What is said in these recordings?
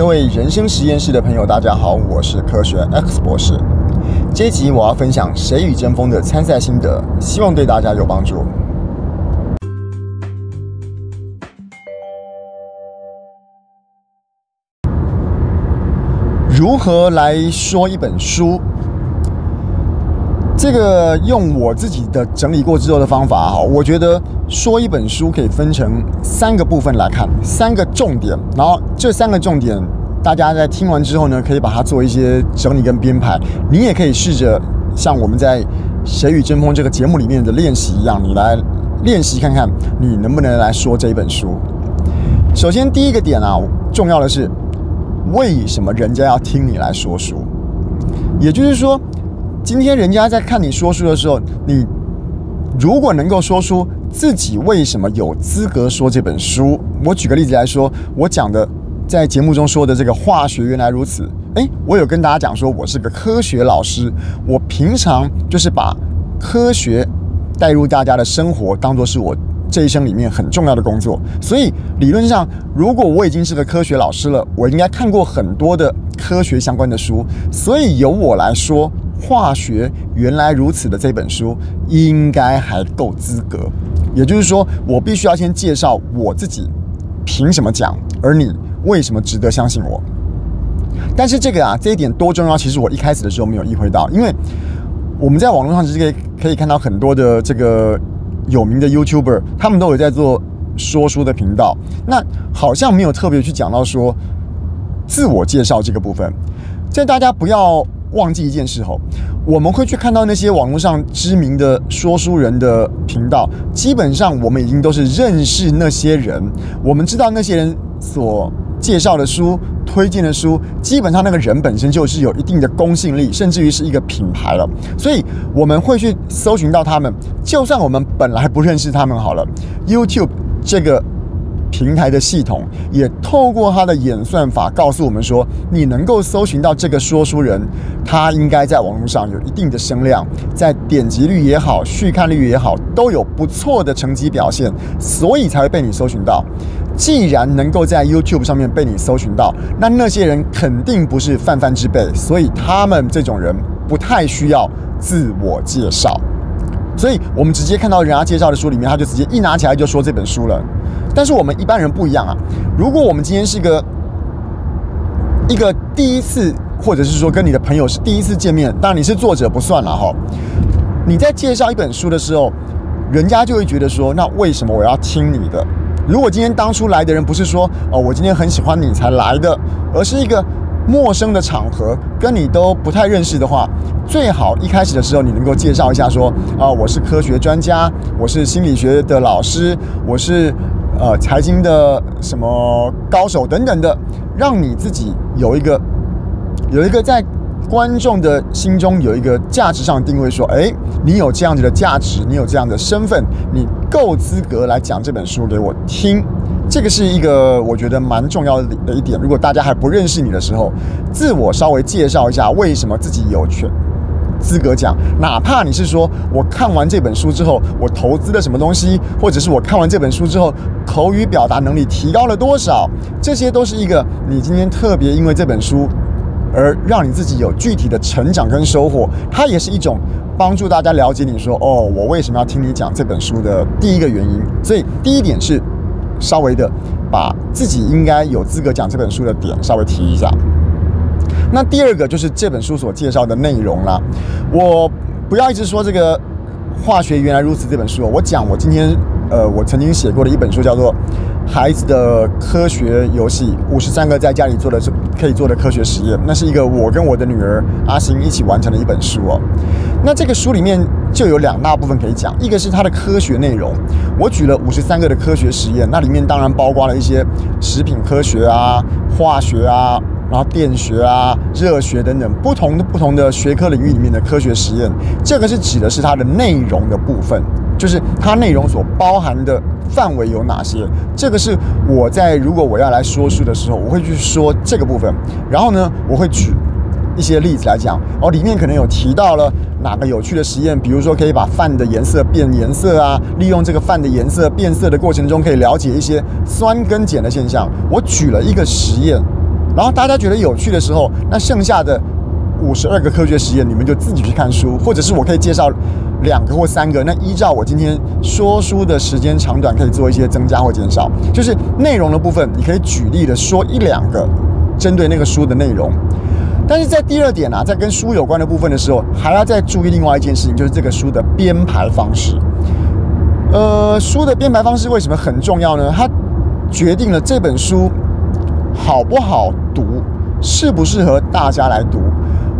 各位人生实验室的朋友，大家好，我是科学 X 博士。这一集我要分享《谁与争锋》的参赛心得，希望对大家有帮助。如何来说一本书？这个用我自己的整理过之后的方法哈，我觉得说一本书可以分成三个部分来看，三个重点，然后这三个重点，大家在听完之后呢，可以把它做一些整理跟编排。你也可以试着像我们在《谁与争锋》这个节目里面的练习一样，你来练习看看，你能不能来说这一本书。首先第一个点啊，重要的是为什么人家要听你来说书？也就是说。今天人家在看你说书的时候，你如果能够说出自己为什么有资格说这本书，我举个例子来说，我讲的在节目中说的这个化学原来如此，诶，我有跟大家讲说我是个科学老师，我平常就是把科学带入大家的生活，当做是我这一生里面很重要的工作，所以理论上，如果我已经是个科学老师了，我应该看过很多的科学相关的书，所以由我来说。化学原来如此的这本书应该还够资格，也就是说，我必须要先介绍我自己，凭什么讲，而你为什么值得相信我？但是这个啊，这一点多重要，其实我一开始的时候没有意会到，因为我们在网络上其实可以可以看到很多的这个有名的 YouTuber，他们都有在做说书的频道，那好像没有特别去讲到说自我介绍这个部分，在大家不要。忘记一件事后，我们会去看到那些网络上知名的说书人的频道，基本上我们已经都是认识那些人，我们知道那些人所介绍的书、推荐的书，基本上那个人本身就是有一定的公信力，甚至于是一个品牌了，所以我们会去搜寻到他们，就算我们本来不认识他们好了，YouTube 这个。平台的系统也透过它的演算法告诉我们说，你能够搜寻到这个说书人，他应该在网络上有一定的声量，在点击率也好、续看率也好，都有不错的成绩表现，所以才会被你搜寻到。既然能够在 YouTube 上面被你搜寻到，那那些人肯定不是泛泛之辈，所以他们这种人不太需要自我介绍。所以我们直接看到人家介绍的书里面，他就直接一拿起来就说这本书了。但是我们一般人不一样啊。如果我们今天是一个一个第一次，或者是说跟你的朋友是第一次见面，当然你是作者不算了哈。你在介绍一本书的时候，人家就会觉得说，那为什么我要听你的？如果今天当初来的人不是说哦，我今天很喜欢你才来的，而是一个。陌生的场合，跟你都不太认识的话，最好一开始的时候你能够介绍一下说，啊，我是科学专家，我是心理学的老师，我是呃财经的什么高手等等的，让你自己有一个有一个在观众的心中有一个价值上的定位，说，哎，你有这样子的价值，你有这样的身份，你够资格来讲这本书给我听。这个是一个我觉得蛮重要的一点。如果大家还不认识你的时候，自我稍微介绍一下，为什么自己有权资格讲。哪怕你是说我看完这本书之后，我投资了什么东西，或者是我看完这本书之后，口语表达能力提高了多少，这些都是一个你今天特别因为这本书而让你自己有具体的成长跟收获。它也是一种帮助大家了解你说哦，我为什么要听你讲这本书的第一个原因。所以第一点是。稍微的把自己应该有资格讲这本书的点稍微提一下。那第二个就是这本书所介绍的内容啦。我不要一直说这个化学原来如此这本书，我讲我今天呃我曾经写过的一本书叫做《孩子的科学游戏：五十三个在家里做的可以做的科学实验》，那是一个我跟我的女儿阿星一起完成的一本书哦。那这个书里面。就有两大部分可以讲，一个是它的科学内容，我举了五十三个的科学实验，那里面当然包括了一些食品科学啊、化学啊，然后电学啊、热学等等不同的不同的学科领域里面的科学实验。这个是指的是它的内容的部分，就是它内容所包含的范围有哪些。这个是我在如果我要来说书的时候，我会去说这个部分，然后呢，我会举。一些例子来讲，哦，里面可能有提到了哪个有趣的实验，比如说可以把饭的颜色变颜色啊，利用这个饭的颜色变色的过程中，可以了解一些酸跟碱的现象。我举了一个实验，然后大家觉得有趣的时候，那剩下的五十二个科学实验，你们就自己去看书，或者是我可以介绍两个或三个。那依照我今天说书的时间长短，可以做一些增加或减少。就是内容的部分，你可以举例的说一两个，针对那个书的内容。但是在第二点啊，在跟书有关的部分的时候，还要再注意另外一件事情，就是这个书的编排方式。呃，书的编排方式为什么很重要呢？它决定了这本书好不好读，适不适合大家来读。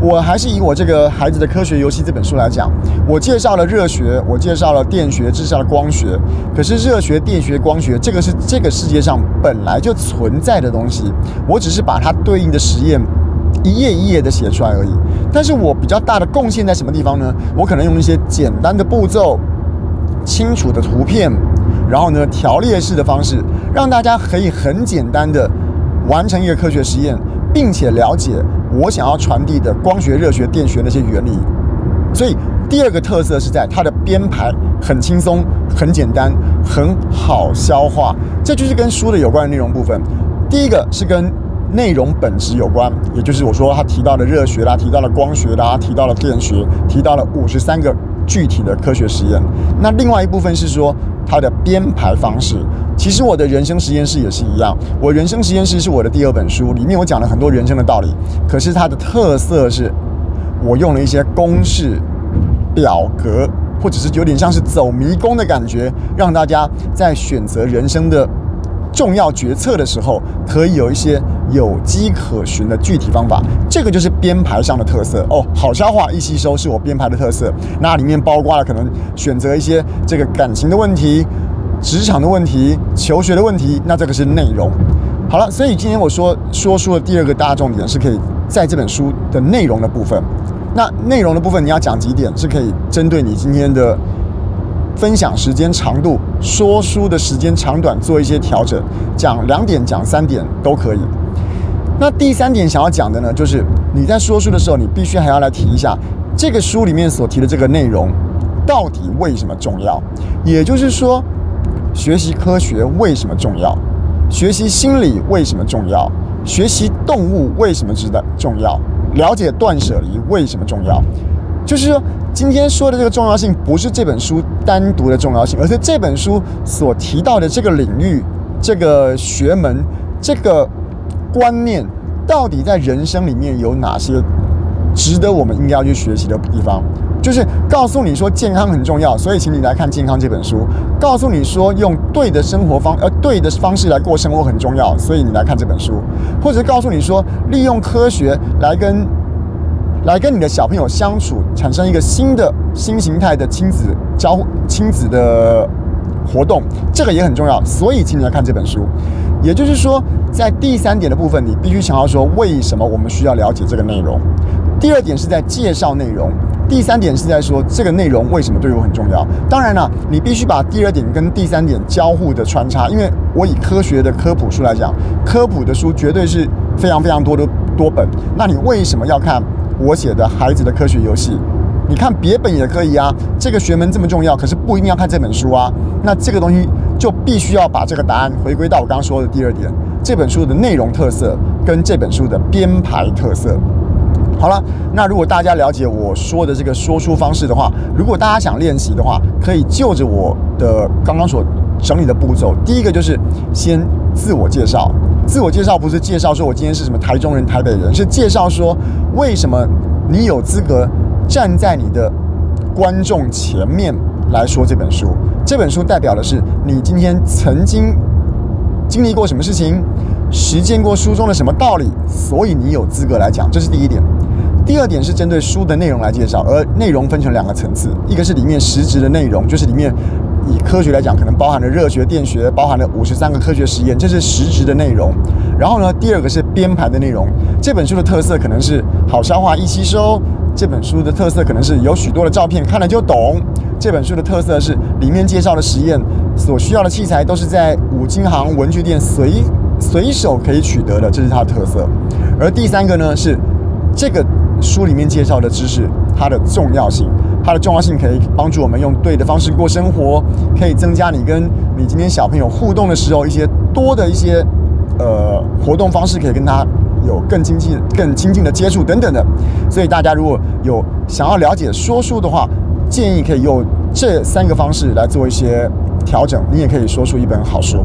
我还是以我这个孩子的科学游戏这本书来讲，我介绍了热学，我介绍了电学，介绍了光学。可是热学、电学、光学，这个是这个世界上本来就存在的东西，我只是把它对应的实验。一页一页的写出来而已，但是我比较大的贡献在什么地方呢？我可能用一些简单的步骤、清楚的图片，然后呢条列式的方式，让大家可以很简单的完成一个科学实验，并且了解我想要传递的光学、热学、电学那些原理。所以第二个特色是在它的编排很轻松、很简单、很好消化，这就是跟书的有关的内容部分。第一个是跟内容本质有关，也就是我说他提到的热学啦，提到了光学啦，提到了电学，提到了五十三个具体的科学实验。那另外一部分是说它的编排方式。其实我的人生实验室也是一样，我人生实验室是我的第二本书，里面我讲了很多人生的道理。可是它的特色是，我用了一些公式、表格，或者是有点像是走迷宫的感觉，让大家在选择人生的。重要决策的时候，可以有一些有机可循的具体方法，这个就是编排上的特色哦。好消化、易吸收是我编排的特色，那里面包括了可能选择一些这个感情的问题、职场的问题、求学的问题，那这个是内容。好了，所以今天我说说书的第二个大重点是可以在这本书的内容的部分。那内容的部分你要讲几点，是可以针对你今天的。分享时间长度，说书的时间长短做一些调整，讲两点，讲三点都可以。那第三点想要讲的呢，就是你在说书的时候，你必须还要来提一下这个书里面所提的这个内容到底为什么重要。也就是说，学习科学为什么重要？学习心理为什么重要？学习动物为什么值得重要？了解断舍离为什么重要？就是说。今天说的这个重要性，不是这本书单独的重要性，而是这本书所提到的这个领域、这个学门、这个观念，到底在人生里面有哪些值得我们应该要去学习的地方？就是告诉你说健康很重要，所以请你来看《健康》这本书；告诉你说用对的生活方呃对的方式来过生活很重要，所以你来看这本书；或者告诉你说利用科学来跟。来跟你的小朋友相处，产生一个新的新形态的亲子交亲子的活动，这个也很重要。所以，请你来看这本书。也就是说，在第三点的部分，你必须想要说为什么我们需要了解这个内容。第二点是在介绍内容，第三点是在说这个内容为什么对我很重要。当然了，你必须把第二点跟第三点交互的穿插，因为我以科学的科普书来讲，科普的书绝对是非常非常多的多本。那你为什么要看？我写的孩子的科学游戏，你看别本也可以啊。这个学门这么重要，可是不一定要看这本书啊。那这个东西就必须要把这个答案回归到我刚刚说的第二点，这本书的内容特色跟这本书的编排特色。好了，那如果大家了解我说的这个说书方式的话，如果大家想练习的话，可以就着我的刚刚所整理的步骤，第一个就是先自我介绍。自我介绍不是介绍说我今天是什么台中人、台北人，是介绍说为什么你有资格站在你的观众前面来说这本书。这本书代表的是你今天曾经经历过什么事情，实践过书中的什么道理，所以你有资格来讲。这是第一点。第二点是针对书的内容来介绍，而内容分成两个层次，一个是里面实质的内容，就是里面。以科学来讲，可能包含了热学、电学，包含了五十三个科学实验，这是实质的内容。然后呢，第二个是编排的内容。这本书的特色可能是好消化、易吸收。这本书的特色可能是有许多的照片，看了就懂。这本书的特色是里面介绍的实验所需要的器材都是在五金行文具店随随手可以取得的这是它的特色而第三个呢是这个书里面介绍的知识它的重要性它的重要性可以帮助我们用对的方式过生活可以增加你跟你今天小朋友互动的时候一些多的一些呃活动方式可以跟他有更亲近更亲近的接触等等的所以大家如果有想要了解说书的话建议可以用这三个方式来做一些调整你也可以说出一本好书。